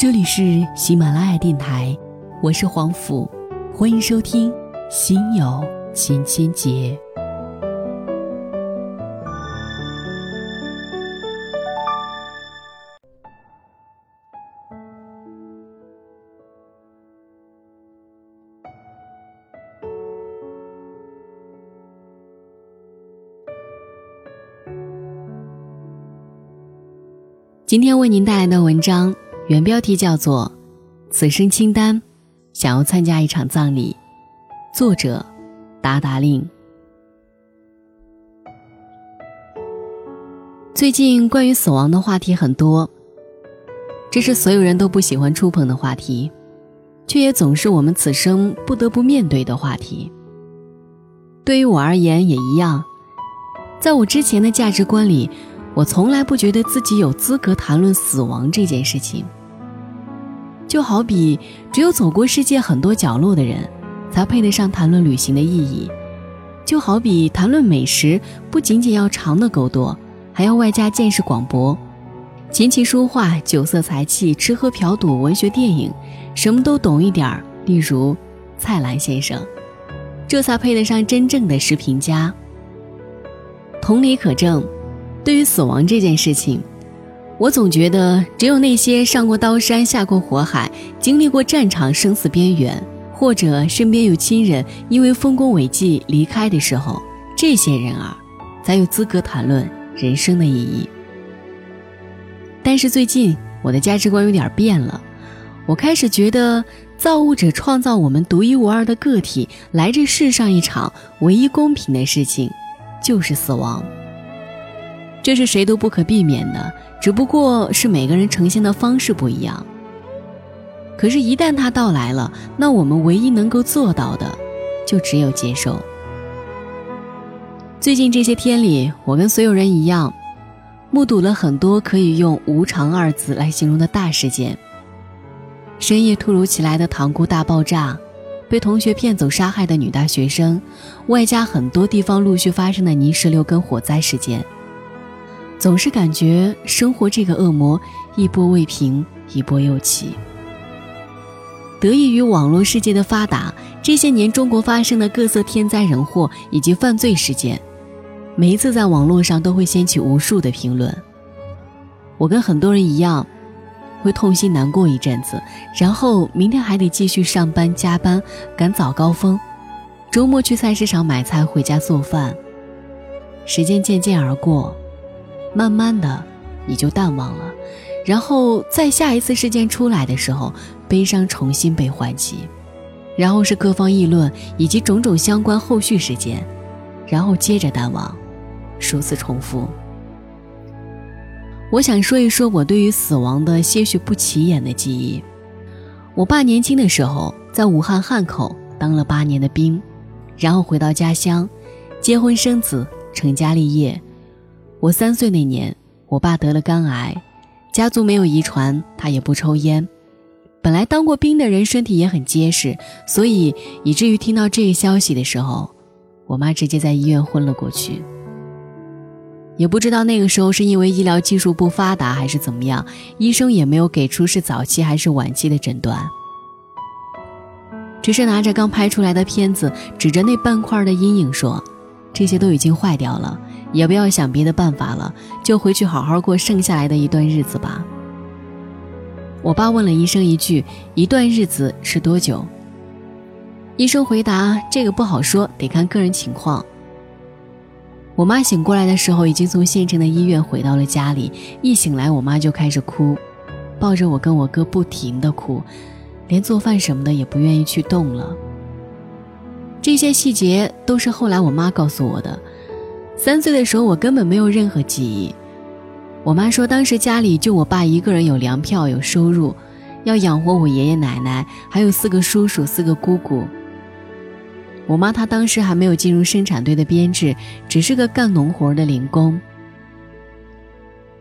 这里是喜马拉雅电台，我是黄甫，欢迎收听《心有千千结》。今天为您带来的文章，原标题叫做《此生清单》，想要参加一场葬礼。作者：达达令。最近关于死亡的话题很多，这是所有人都不喜欢触碰的话题，却也总是我们此生不得不面对的话题。对于我而言也一样，在我之前的价值观里。我从来不觉得自己有资格谈论死亡这件事情，就好比只有走过世界很多角落的人，才配得上谈论旅行的意义；就好比谈论美食，不仅仅要尝的够多，还要外加见识广博，琴棋书画、酒色财气、吃喝嫖赌、文学电影，什么都懂一点儿。例如蔡澜先生，这才配得上真正的食评家。同理可证。对于死亡这件事情，我总觉得只有那些上过刀山、下过火海、经历过战场生死边缘，或者身边有亲人因为丰功伟绩离开的时候，这些人儿才有资格谈论人生的意义。但是最近我的价值观有点变了，我开始觉得造物者创造我们独一无二的个体来这世上一场唯一公平的事情，就是死亡。这是谁都不可避免的，只不过是每个人呈现的方式不一样。可是，一旦它到来了，那我们唯一能够做到的，就只有接受。最近这些天里，我跟所有人一样，目睹了很多可以用“无常”二字来形容的大事件：深夜突如其来的塘沽大爆炸，被同学骗走杀害的女大学生，外加很多地方陆续发生的泥石流跟火灾事件。总是感觉生活这个恶魔一波未平，一波又起。得益于网络世界的发达，这些年中国发生的各色天灾人祸以及犯罪事件，每一次在网络上都会掀起无数的评论。我跟很多人一样，会痛心难过一阵子，然后明天还得继续上班加班，赶早高峰，周末去菜市场买菜，回家做饭。时间渐渐而过。慢慢的，你就淡忘了，然后在下一次事件出来的时候，悲伤重新被唤起，然后是各方议论以及种种相关后续事件，然后接着淡忘，数次重复。我想说一说我对于死亡的些许不起眼的记忆。我爸年轻的时候在武汉汉口当了八年的兵，然后回到家乡，结婚生子，成家立业。我三岁那年，我爸得了肝癌，家族没有遗传，他也不抽烟。本来当过兵的人身体也很结实，所以以至于听到这个消息的时候，我妈直接在医院昏了过去。也不知道那个时候是因为医疗技术不发达还是怎么样，医生也没有给出是早期还是晚期的诊断，只是拿着刚拍出来的片子，指着那半块的阴影说：“这些都已经坏掉了。”也不要想别的办法了，就回去好好过剩下来的一段日子吧。我爸问了医生一句：“一段日子是多久？”医生回答：“这个不好说，得看个人情况。”我妈醒过来的时候，已经从县城的医院回到了家里。一醒来，我妈就开始哭，抱着我跟我哥不停的哭，连做饭什么的也不愿意去动了。这些细节都是后来我妈告诉我的。三岁的时候，我根本没有任何记忆。我妈说，当时家里就我爸一个人有粮票、有收入，要养活我爷爷奶奶，还有四个叔叔、四个姑姑。我妈她当时还没有进入生产队的编制，只是个干农活的零工。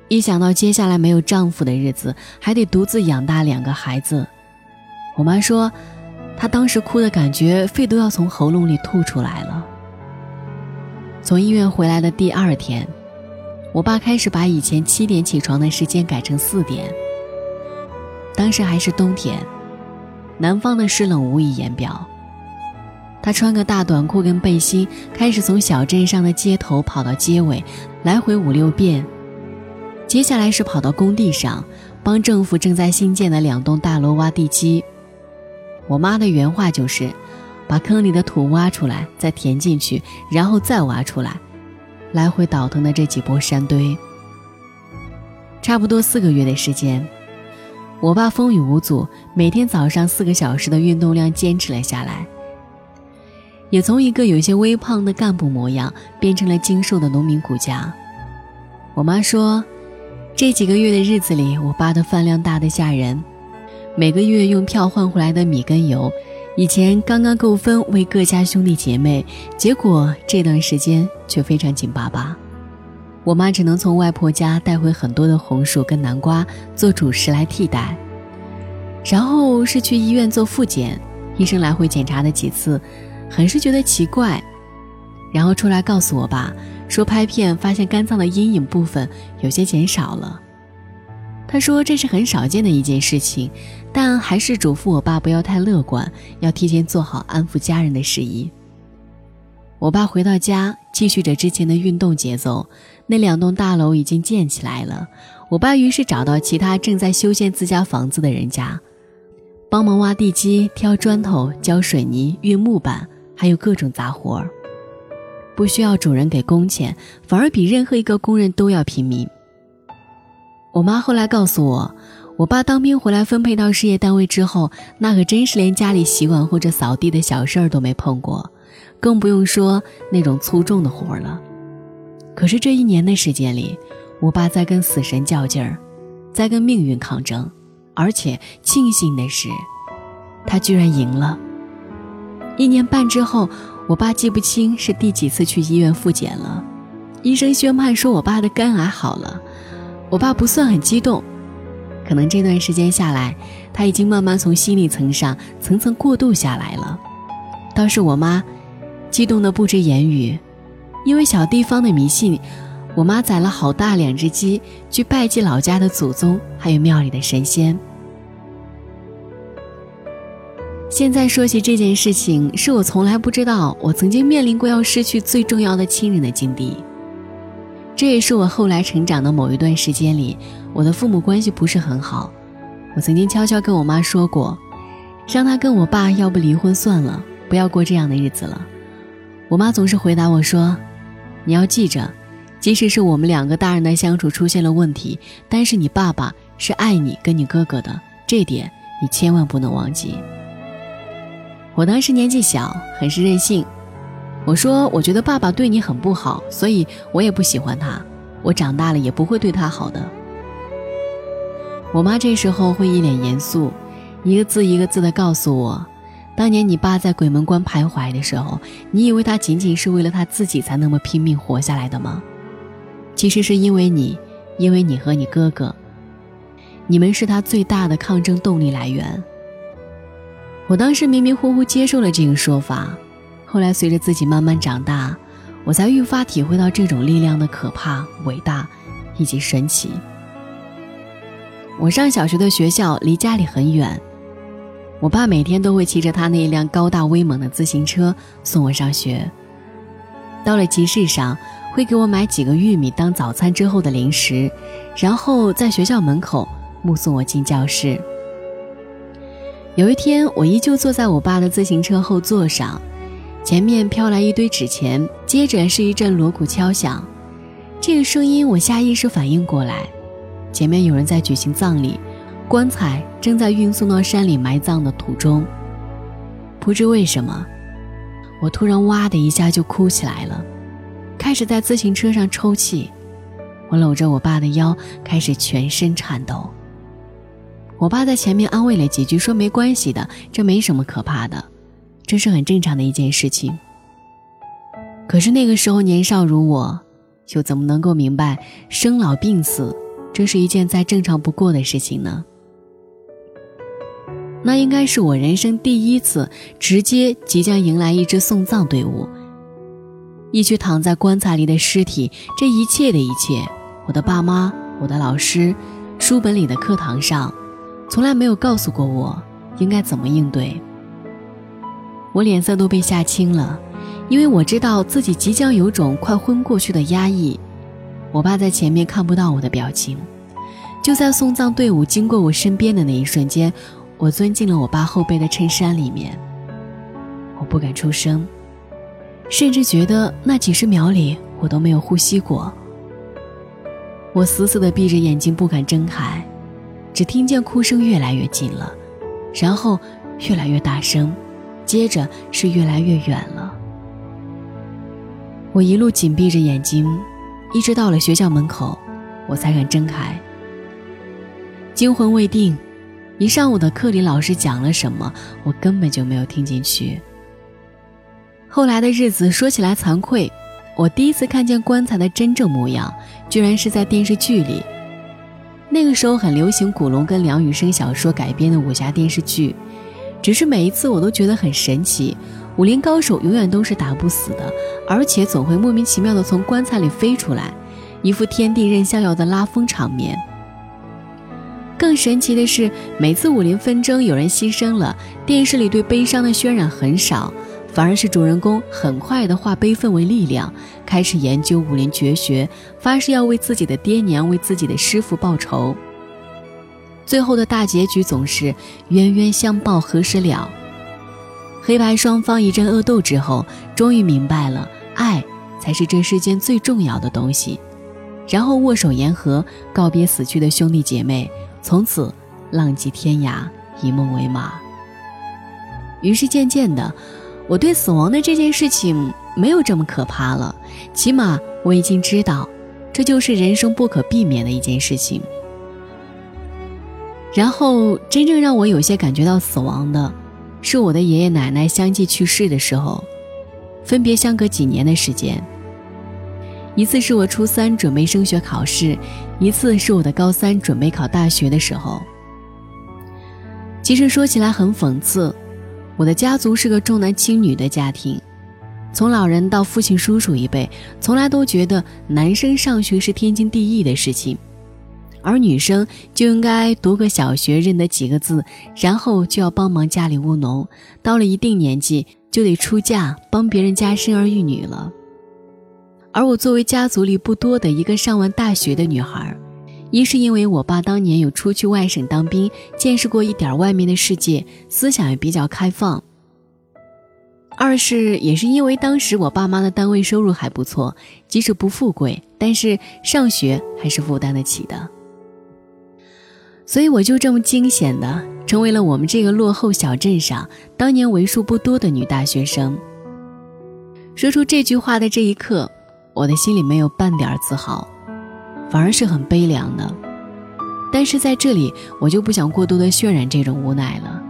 一想到接下来没有丈夫的日子，还得独自养大两个孩子，我妈说，她当时哭的感觉，肺都要从喉咙里吐出来了。从医院回来的第二天，我爸开始把以前七点起床的时间改成四点。当时还是冬天，南方的湿冷无以言表。他穿个大短裤跟背心，开始从小镇上的街头跑到街尾，来回五六遍。接下来是跑到工地上，帮政府正在新建的两栋大楼挖地基。我妈的原话就是：“把坑里的土挖出来，再填进去，然后再挖出来。”来回倒腾的这几波山堆，差不多四个月的时间，我爸风雨无阻，每天早上四个小时的运动量坚持了下来。也从一个有些微胖的干部模样，变成了精瘦的农民骨架。我妈说，这几个月的日子里，我爸的饭量大得吓人，每个月用票换回来的米跟油，以前刚刚够分为各家兄弟姐妹，结果这段时间却非常紧巴巴。我妈只能从外婆家带回很多的红薯跟南瓜做主食来替代，然后是去医院做复检，医生来回检查了几次。很是觉得奇怪，然后出来告诉我爸说拍片发现肝脏的阴影部分有些减少了。他说这是很少见的一件事情，但还是嘱咐我爸不要太乐观，要提前做好安抚家人的事宜。我爸回到家继续着之前的运动节奏，那两栋大楼已经建起来了。我爸于是找到其他正在修建自家房子的人家，帮忙挖地基、挑砖头、浇水泥、运木板。还有各种杂活儿，不需要主人给工钱，反而比任何一个工人都要拼命。我妈后来告诉我，我爸当兵回来分配到事业单位之后，那可真是连家里洗碗或者扫地的小事儿都没碰过，更不用说那种粗重的活儿了。可是这一年的时间里，我爸在跟死神较劲儿，在跟命运抗争，而且庆幸的是，他居然赢了。一年半之后，我爸记不清是第几次去医院复检了。医生宣判说我爸的肝癌好了，我爸不算很激动，可能这段时间下来，他已经慢慢从心理层上层层过渡下来了。倒是我妈，激动的不知言语，因为小地方的迷信，我妈宰了好大两只鸡去拜祭老家的祖宗，还有庙里的神仙。现在说起这件事情，是我从来不知道我曾经面临过要失去最重要的亲人的境地。这也是我后来成长的某一段时间里，我的父母关系不是很好。我曾经悄悄跟我妈说过，让她跟我爸要不离婚算了，不要过这样的日子了。我妈总是回答我说：“你要记着，即使是我们两个大人的相处出现了问题，但是你爸爸是爱你跟你哥哥的，这点你千万不能忘记。”我当时年纪小，很是任性。我说：“我觉得爸爸对你很不好，所以我也不喜欢他。我长大了也不会对他好的。”我妈这时候会一脸严肃，一个字一个字的告诉我：“当年你爸在鬼门关徘徊的时候，你以为他仅仅是为了他自己才那么拼命活下来的吗？其实是因为你，因为你和你哥哥，你们是他最大的抗争动力来源。”我当时迷迷糊糊接受了这个说法，后来随着自己慢慢长大，我才愈发体会到这种力量的可怕、伟大以及神奇。我上小学的学校离家里很远，我爸每天都会骑着他那一辆高大威猛的自行车送我上学。到了集市上，会给我买几个玉米当早餐之后的零食，然后在学校门口目送我进教室。有一天，我依旧坐在我爸的自行车后座上，前面飘来一堆纸钱，接着是一阵锣鼓敲响。这个声音，我下意识反应过来，前面有人在举行葬礼，棺材正在运送到山里埋葬的途中。不知为什么，我突然哇的一下就哭起来了，开始在自行车上抽泣。我搂着我爸的腰，开始全身颤抖。我爸在前面安慰了几句，说没关系的，这没什么可怕的，这是很正常的一件事情。可是那个时候年少如我，又怎么能够明白生老病死，这是一件再正常不过的事情呢？那应该是我人生第一次直接即将迎来一支送葬队伍，一具躺在棺材里的尸体，这一切的一切，我的爸妈，我的老师，书本里的课堂上。从来没有告诉过我应该怎么应对。我脸色都被吓青了，因为我知道自己即将有种快昏过去的压抑。我爸在前面看不到我的表情，就在送葬队伍经过我身边的那一瞬间，我钻进了我爸后背的衬衫里面。我不敢出声，甚至觉得那几十秒里我都没有呼吸过。我死死地闭着眼睛，不敢睁开，只听见哭声越来越近了，然后越来越大声。接着是越来越远了。我一路紧闭着眼睛，一直到了学校门口，我才敢睁开。惊魂未定，一上午的课里老师讲了什么，我根本就没有听进去。后来的日子说起来惭愧，我第一次看见棺材的真正模样，居然是在电视剧里。那个时候很流行古龙跟梁羽生小说改编的武侠电视剧。只是每一次我都觉得很神奇，武林高手永远都是打不死的，而且总会莫名其妙的从棺材里飞出来，一副天地任逍遥的拉风场面。更神奇的是，每次武林纷争有人牺牲了，电视里对悲伤的渲染很少，反而是主人公很快的化悲愤为力量，开始研究武林绝学，发誓要为自己的爹娘、为自己的师傅报仇。最后的大结局总是冤冤相报何时了？黑白双方一阵恶斗之后，终于明白了，爱才是这世间最重要的东西。然后握手言和，告别死去的兄弟姐妹，从此浪迹天涯，以梦为马。于是渐渐的，我对死亡的这件事情没有这么可怕了。起码我已经知道，这就是人生不可避免的一件事情。然后，真正让我有些感觉到死亡的，是我的爷爷奶奶相继去世的时候，分别相隔几年的时间。一次是我初三准备升学考试，一次是我的高三准备考大学的时候。其实说起来很讽刺，我的家族是个重男轻女的家庭，从老人到父亲、叔叔一辈，从来都觉得男生上学是天经地义的事情。而女生就应该读个小学，认得几个字，然后就要帮忙家里务农，到了一定年纪就得出嫁帮别人家生儿育女了。而我作为家族里不多的一个上完大学的女孩，一是因为我爸当年有出去外省当兵，见识过一点外面的世界，思想也比较开放；二是也是因为当时我爸妈的单位收入还不错，即使不富贵，但是上学还是负担得起的。所以我就这么惊险的成为了我们这个落后小镇上当年为数不多的女大学生。说出这句话的这一刻，我的心里没有半点自豪，反而是很悲凉的。但是在这里，我就不想过多的渲染这种无奈了。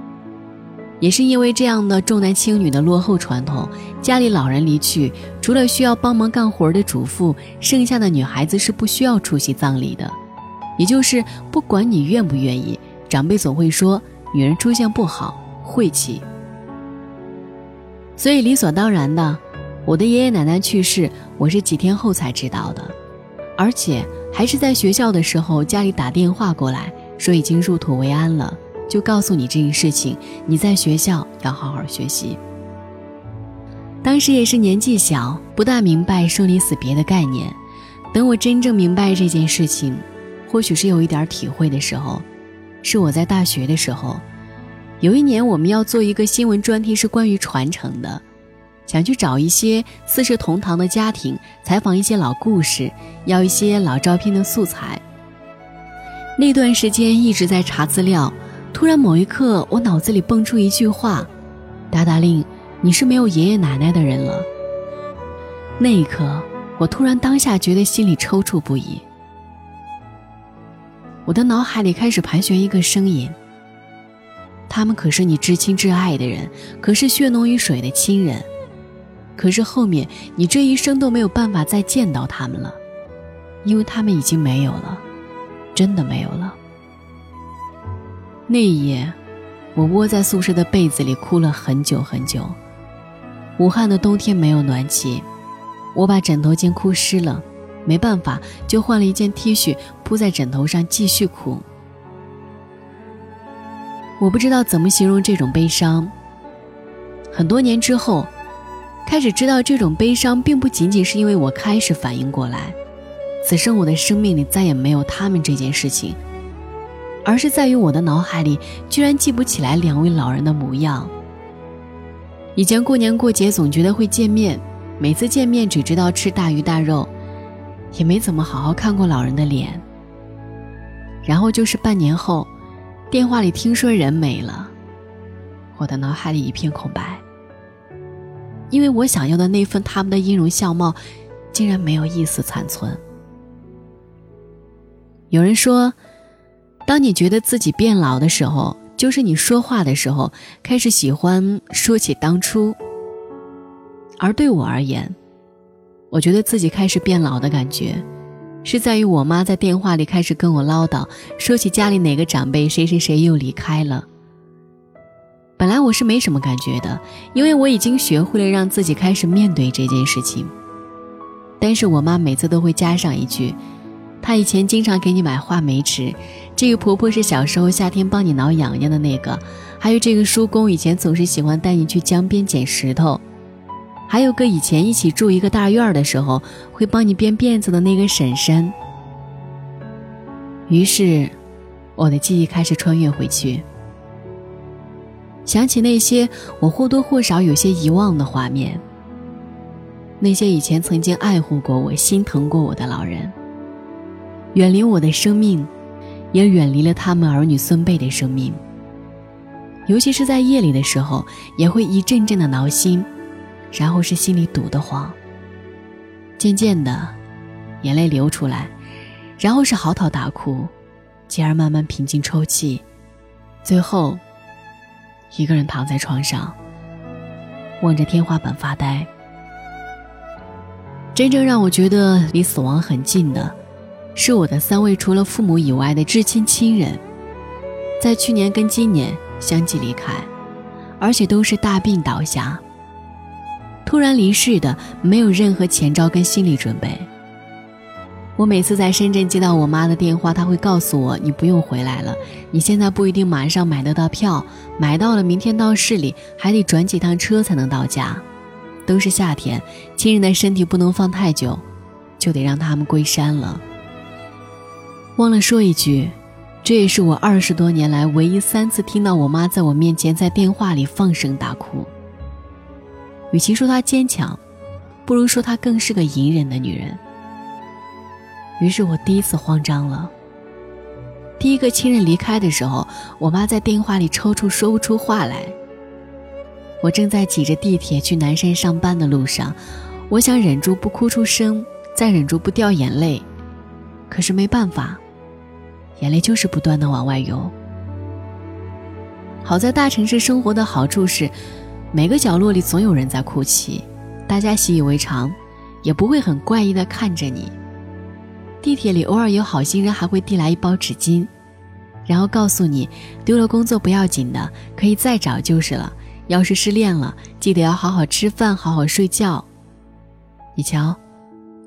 也是因为这样的重男轻女的落后传统，家里老人离去，除了需要帮忙干活的主妇，剩下的女孩子是不需要出席葬礼的。也就是不管你愿不愿意，长辈总会说女人出现不好，晦气。所以理所当然的，我的爷爷奶奶去世，我是几天后才知道的，而且还是在学校的时候，家里打电话过来说已经入土为安了，就告诉你这件事情，你在学校要好好学习。当时也是年纪小，不大明白生离死别的概念，等我真正明白这件事情。或许是有一点体会的时候，是我在大学的时候，有一年我们要做一个新闻专题，是关于传承的，想去找一些四世同堂的家庭，采访一些老故事，要一些老照片的素材。那段时间一直在查资料，突然某一刻，我脑子里蹦出一句话：“达达令，你是没有爷爷奶奶的人了。”那一刻，我突然当下觉得心里抽搐不已。我的脑海里开始盘旋一个声音：他们可是你至亲至爱的人，可是血浓于水的亲人，可是后面你这一生都没有办法再见到他们了，因为他们已经没有了，真的没有了。那一夜，我窝在宿舍的被子里哭了很久很久。武汉的冬天没有暖气，我把枕头巾哭湿了。没办法，就换了一件 T 恤铺在枕头上继续哭。我不知道怎么形容这种悲伤。很多年之后，开始知道这种悲伤并不仅仅是因为我开始反应过来，此生我的生命里再也没有他们这件事情，而是在于我的脑海里居然记不起来两位老人的模样。以前过年过节总觉得会见面，每次见面只知道吃大鱼大肉，也没怎么好好看过老人的脸。然后就是半年后，电话里听说人没了，我的脑海里一片空白。因为我想要的那份他们的音容笑貌，竟然没有一丝残存。有人说，当你觉得自己变老的时候，就是你说话的时候开始喜欢说起当初。而对我而言，我觉得自己开始变老的感觉，是在于我妈在电话里开始跟我唠叨，说起家里哪个长辈谁谁谁又离开了。本来我是没什么感觉的，因为我已经学会了让自己开始面对这件事情。但是我妈每次都会加上一句：“她以前经常给你买话梅吃，这个婆婆是小时候夏天帮你挠痒痒的那个，还有这个叔公以前总是喜欢带你去江边捡石头，还有个以前一起住一个大院的时候会帮你编辫子的那个婶婶。”于是，我的记忆开始穿越回去。想起那些我或多或少有些遗忘的画面，那些以前曾经爱护过我、心疼过我的老人，远离我的生命，也远离了他们儿女孙辈的生命。尤其是在夜里的时候，也会一阵阵的挠心，然后是心里堵得慌。渐渐的，眼泪流出来，然后是嚎啕大哭，继而慢慢平静抽泣，最后。一个人躺在床上，望着天花板发呆。真正让我觉得离死亡很近的，是我的三位除了父母以外的至亲亲人，在去年跟今年相继离开，而且都是大病倒下。突然离世的，没有任何前兆跟心理准备。我每次在深圳接到我妈的电话，她会告诉我：“你不用回来了，你现在不一定马上买得到票，买到了明天到市里还得转几趟车才能到家。都是夏天，亲人的身体不能放太久，就得让他们归山了。”忘了说一句，这也是我二十多年来唯一三次听到我妈在我面前在电话里放声大哭。与其说她坚强，不如说她更是个隐忍的女人。于是我第一次慌张了。第一个亲人离开的时候，我妈在电话里抽搐，说不出话来。我正在挤着地铁去南山上班的路上，我想忍住不哭出声，再忍住不掉眼泪，可是没办法，眼泪就是不断的往外涌。好在大城市生活的好处是，每个角落里总有人在哭泣，大家习以为常，也不会很怪异的看着你。地铁里偶尔有好心人还会递来一包纸巾，然后告诉你丢了工作不要紧的，可以再找就是了。要是失恋了，记得要好好吃饭，好好睡觉。你瞧，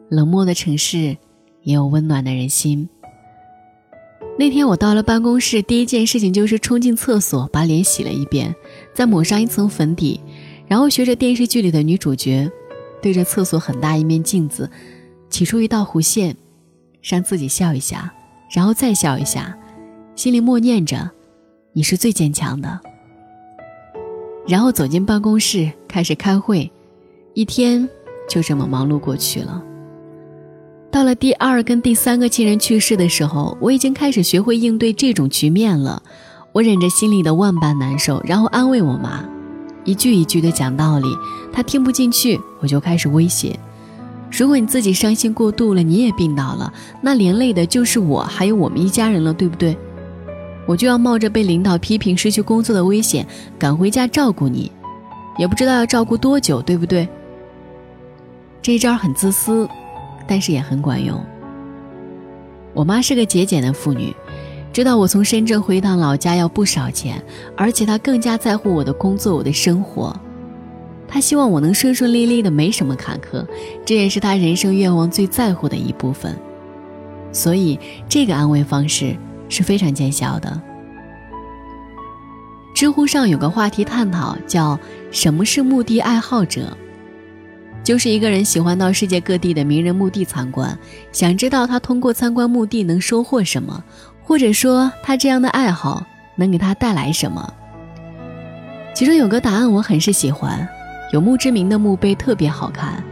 冷漠的城市也有温暖的人心。那天我到了办公室，第一件事情就是冲进厕所把脸洗了一遍，再抹上一层粉底，然后学着电视剧里的女主角，对着厕所很大一面镜子，起出一道弧线。让自己笑一下，然后再笑一下，心里默念着：“你是最坚强的。”然后走进办公室开始开会，一天就这么忙碌过去了。到了第二跟第三个亲人去世的时候，我已经开始学会应对这种局面了。我忍着心里的万般难受，然后安慰我妈，一句一句的讲道理，她听不进去，我就开始威胁。如果你自己伤心过度了，你也病倒了，那连累的就是我，还有我们一家人了，对不对？我就要冒着被领导批评、失去工作的危险赶回家照顾你，也不知道要照顾多久，对不对？这一招很自私，但是也很管用。我妈是个节俭的妇女，知道我从深圳回趟老家要不少钱，而且他更加在乎我的工作、我的生活。他希望我能顺顺利利的，没什么坎坷，这也是他人生愿望最在乎的一部分。所以，这个安慰方式是非常见效的。知乎上有个话题探讨，叫“什么是墓地爱好者”，就是一个人喜欢到世界各地的名人墓地参观，想知道他通过参观墓地能收获什么，或者说他这样的爱好能给他带来什么。其中有个答案我很是喜欢，有墓志铭的墓碑特别好看，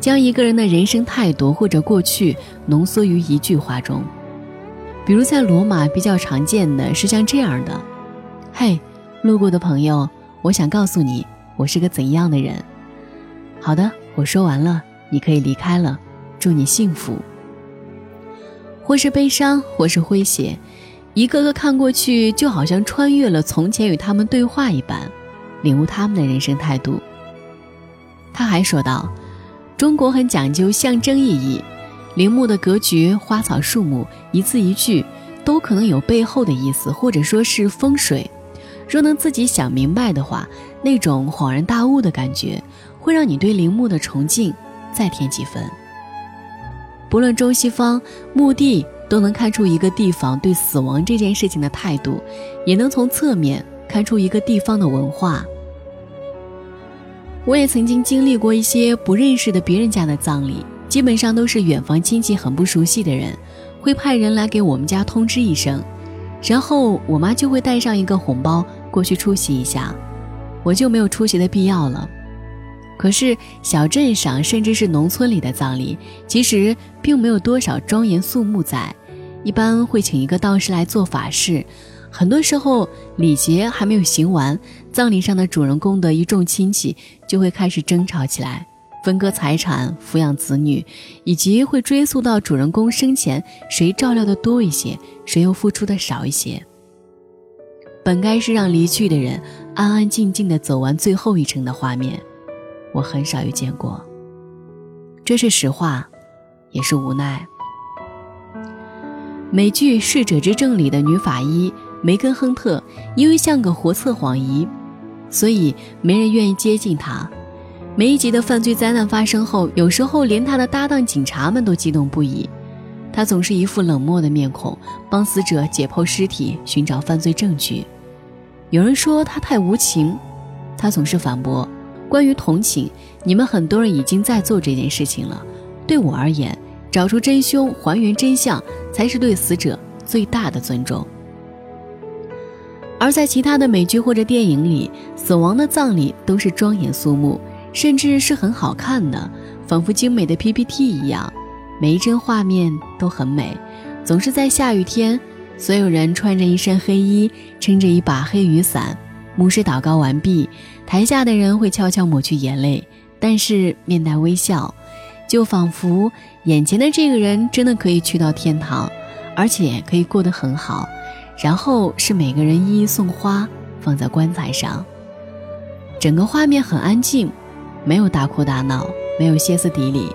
将一个人的人生态度或者过去浓缩于一句话中。比如在罗马比较常见的是像这样的：“嘿。”路过的朋友，我想告诉你，我是个怎样的人。好的，我说完了，你可以离开了。祝你幸福。或是悲伤，或是诙谐，一个个看过去，就好像穿越了从前与他们对话一般，领悟他们的人生态度。他还说道：“中国很讲究象征意义，陵墓的格局、花草树木，一字一句，都可能有背后的意思，或者说是风水。”若能自己想明白的话，那种恍然大悟的感觉，会让你对陵墓的崇敬再添几分。不论中西方，墓地都能看出一个地方对死亡这件事情的态度，也能从侧面看出一个地方的文化。我也曾经经历过一些不认识的别人家的葬礼，基本上都是远房亲戚很不熟悉的人，会派人来给我们家通知一声。然后我妈就会带上一个红包过去出席一下，我就没有出席的必要了。可是小镇上甚至是农村里的葬礼，其实并没有多少庄严肃穆在，一般会请一个道士来做法事。很多时候礼节还没有行完，葬礼上的主人公的一众亲戚就会开始争吵起来。分割财产、抚养子女，以及会追溯到主人公生前谁照料的多一些，谁又付出的少一些。本该是让离去的人安安静静的走完最后一程的画面，我很少遇见过。这是实话，也是无奈。美剧《逝者之证》里的女法医梅根·亨特，因为像个活测谎仪，所以没人愿意接近她。每一集的犯罪灾难发生后，有时候连他的搭档警察们都激动不已。他总是一副冷漠的面孔，帮死者解剖尸体，寻找犯罪证据。有人说他太无情，他总是反驳：“关于同情，你们很多人已经在做这件事情了。对我而言，找出真凶，还原真相，才是对死者最大的尊重。”而在其他的美剧或者电影里，死亡的葬礼都是庄严肃穆。甚至是很好看的，仿佛精美的 PPT 一样，每一帧画面都很美。总是在下雨天，所有人穿着一身黑衣，撑着一把黑雨伞。牧师祷告完毕，台下的人会悄悄抹去眼泪，但是面带微笑，就仿佛眼前的这个人真的可以去到天堂，而且可以过得很好。然后是每个人一一送花，放在棺材上，整个画面很安静。没有大哭大闹，没有歇斯底里，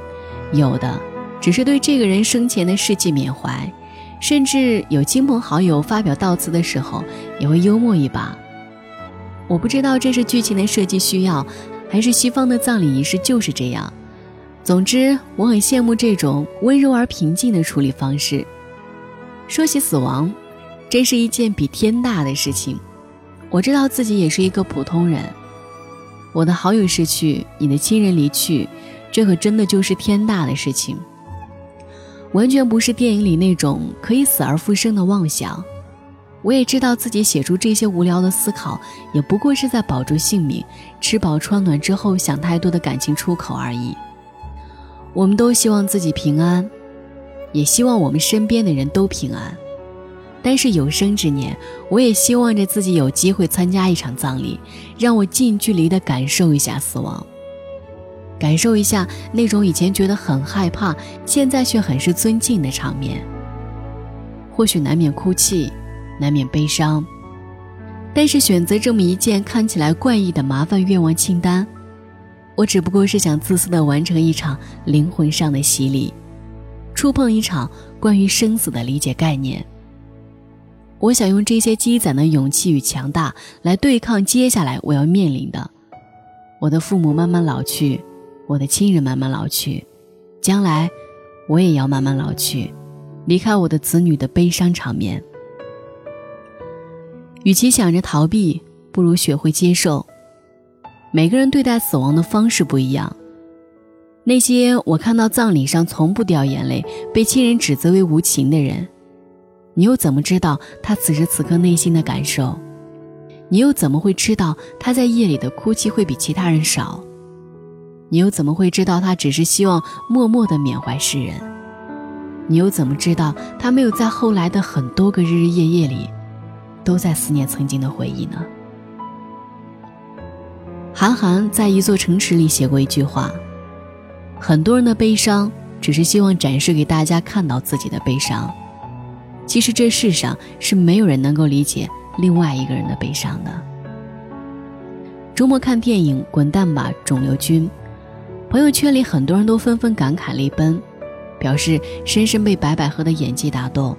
有的只是对这个人生前的事迹缅怀，甚至有亲朋好友发表悼词的时候也会幽默一把。我不知道这是剧情的设计需要，还是西方的葬礼仪式就是这样。总之，我很羡慕这种温柔而平静的处理方式。说起死亡，真是一件比天大的事情。我知道自己也是一个普通人。我的好友逝去，你的亲人离去，这可真的就是天大的事情。完全不是电影里那种可以死而复生的妄想。我也知道自己写出这些无聊的思考，也不过是在保住性命、吃饱穿暖之后想太多的感情出口而已。我们都希望自己平安，也希望我们身边的人都平安。但是有生之年，我也希望着自己有机会参加一场葬礼，让我近距离的感受一下死亡，感受一下那种以前觉得很害怕，现在却很是尊敬的场面。或许难免哭泣，难免悲伤，但是选择这么一件看起来怪异的麻烦愿望清单，我只不过是想自私的完成一场灵魂上的洗礼，触碰一场关于生死的理解概念。我想用这些积攒的勇气与强大来对抗接下来我要面临的：我的父母慢慢老去，我的亲人慢慢老去，将来我也要慢慢老去，离开我的子女的悲伤场面。与其想着逃避，不如学会接受。每个人对待死亡的方式不一样。那些我看到葬礼上从不掉眼泪、被亲人指责为无情的人，你又怎么知道他此时此刻内心的感受？你又怎么会知道他在夜里的哭泣会比其他人少？你又怎么会知道他只是希望默默的缅怀世人？你又怎么知道他没有在后来的很多个日日夜夜里，都在思念曾经的回忆呢？韩寒在一座城池里写过一句话。很多人的悲伤，只是希望展示给大家看到自己的悲伤。其实这世上是没有人能够理解另外一个人的悲伤的。周末看电影《滚蛋吧，肿瘤君》，朋友圈里很多人都纷纷感慨泪奔，表示深深被白百合的演技打动。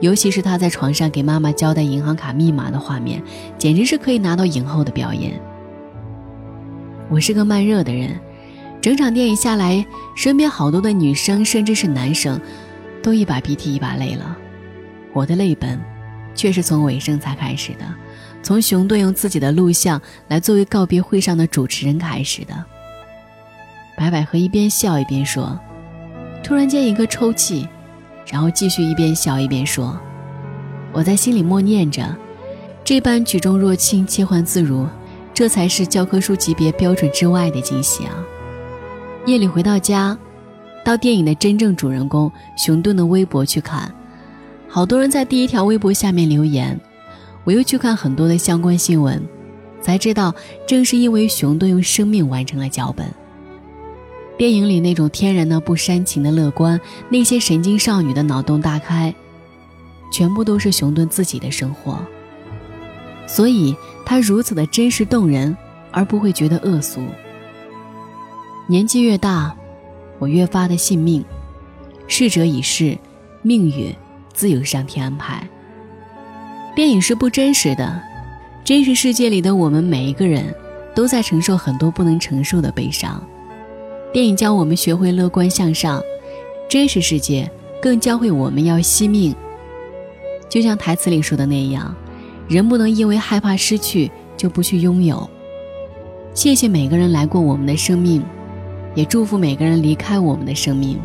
尤其是他在床上给妈妈交代银行卡密码的画面，简直是可以拿到影后的表演。我是个慢热的人。整场电影下来，身边好多的女生，甚至是男生，都一把鼻涕一把泪了。我的泪奔，却是从尾声才开始的，从熊顿用自己的录像来作为告别会上的主持人开始的。白百合一边笑一边说，突然间一个抽泣，然后继续一边笑一边说：“我在心里默念着，这般举重若轻，切换自如，这才是教科书级别标准之外的惊喜啊！”夜里回到家，到电影的真正主人公熊顿的微博去看，好多人在第一条微博下面留言。我又去看很多的相关新闻，才知道正是因为熊顿用生命完成了脚本。电影里那种天然的不煽情的乐观，那些神经少女的脑洞大开，全部都是熊顿自己的生活。所以他如此的真实动人，而不会觉得恶俗。年纪越大，我越发的信命，逝者已逝，命运自有上天安排。电影是不真实的，真实世界里的我们每一个人都在承受很多不能承受的悲伤。电影教我们学会乐观向上，真实世界更教会我们要惜命。就像台词里说的那样，人不能因为害怕失去就不去拥有。谢谢每个人来过我们的生命。也祝福每个人离开我们的生命。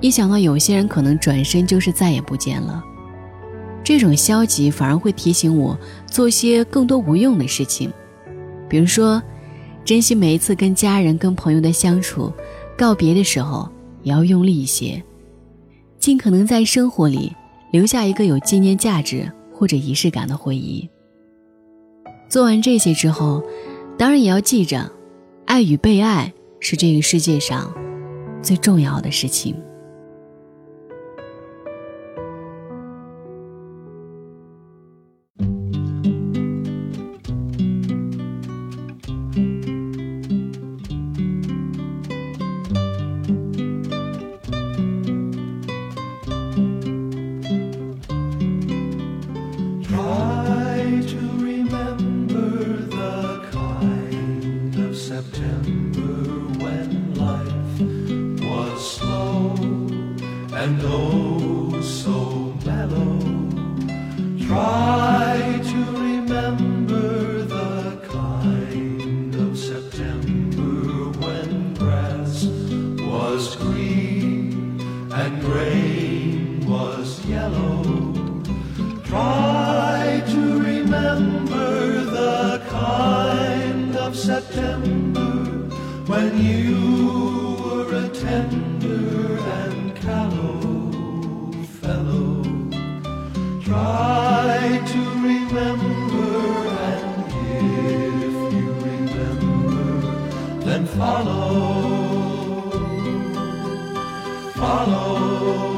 一想到有些人可能转身就是再也不见了，这种消极反而会提醒我做些更多无用的事情，比如说，珍惜每一次跟家人、跟朋友的相处，告别的时候也要用力一些，尽可能在生活里留下一个有纪念价值或者仪式感的回忆。做完这些之后，当然也要记着，爱与被爱。是这个世界上最重要的事情。Follow, follow.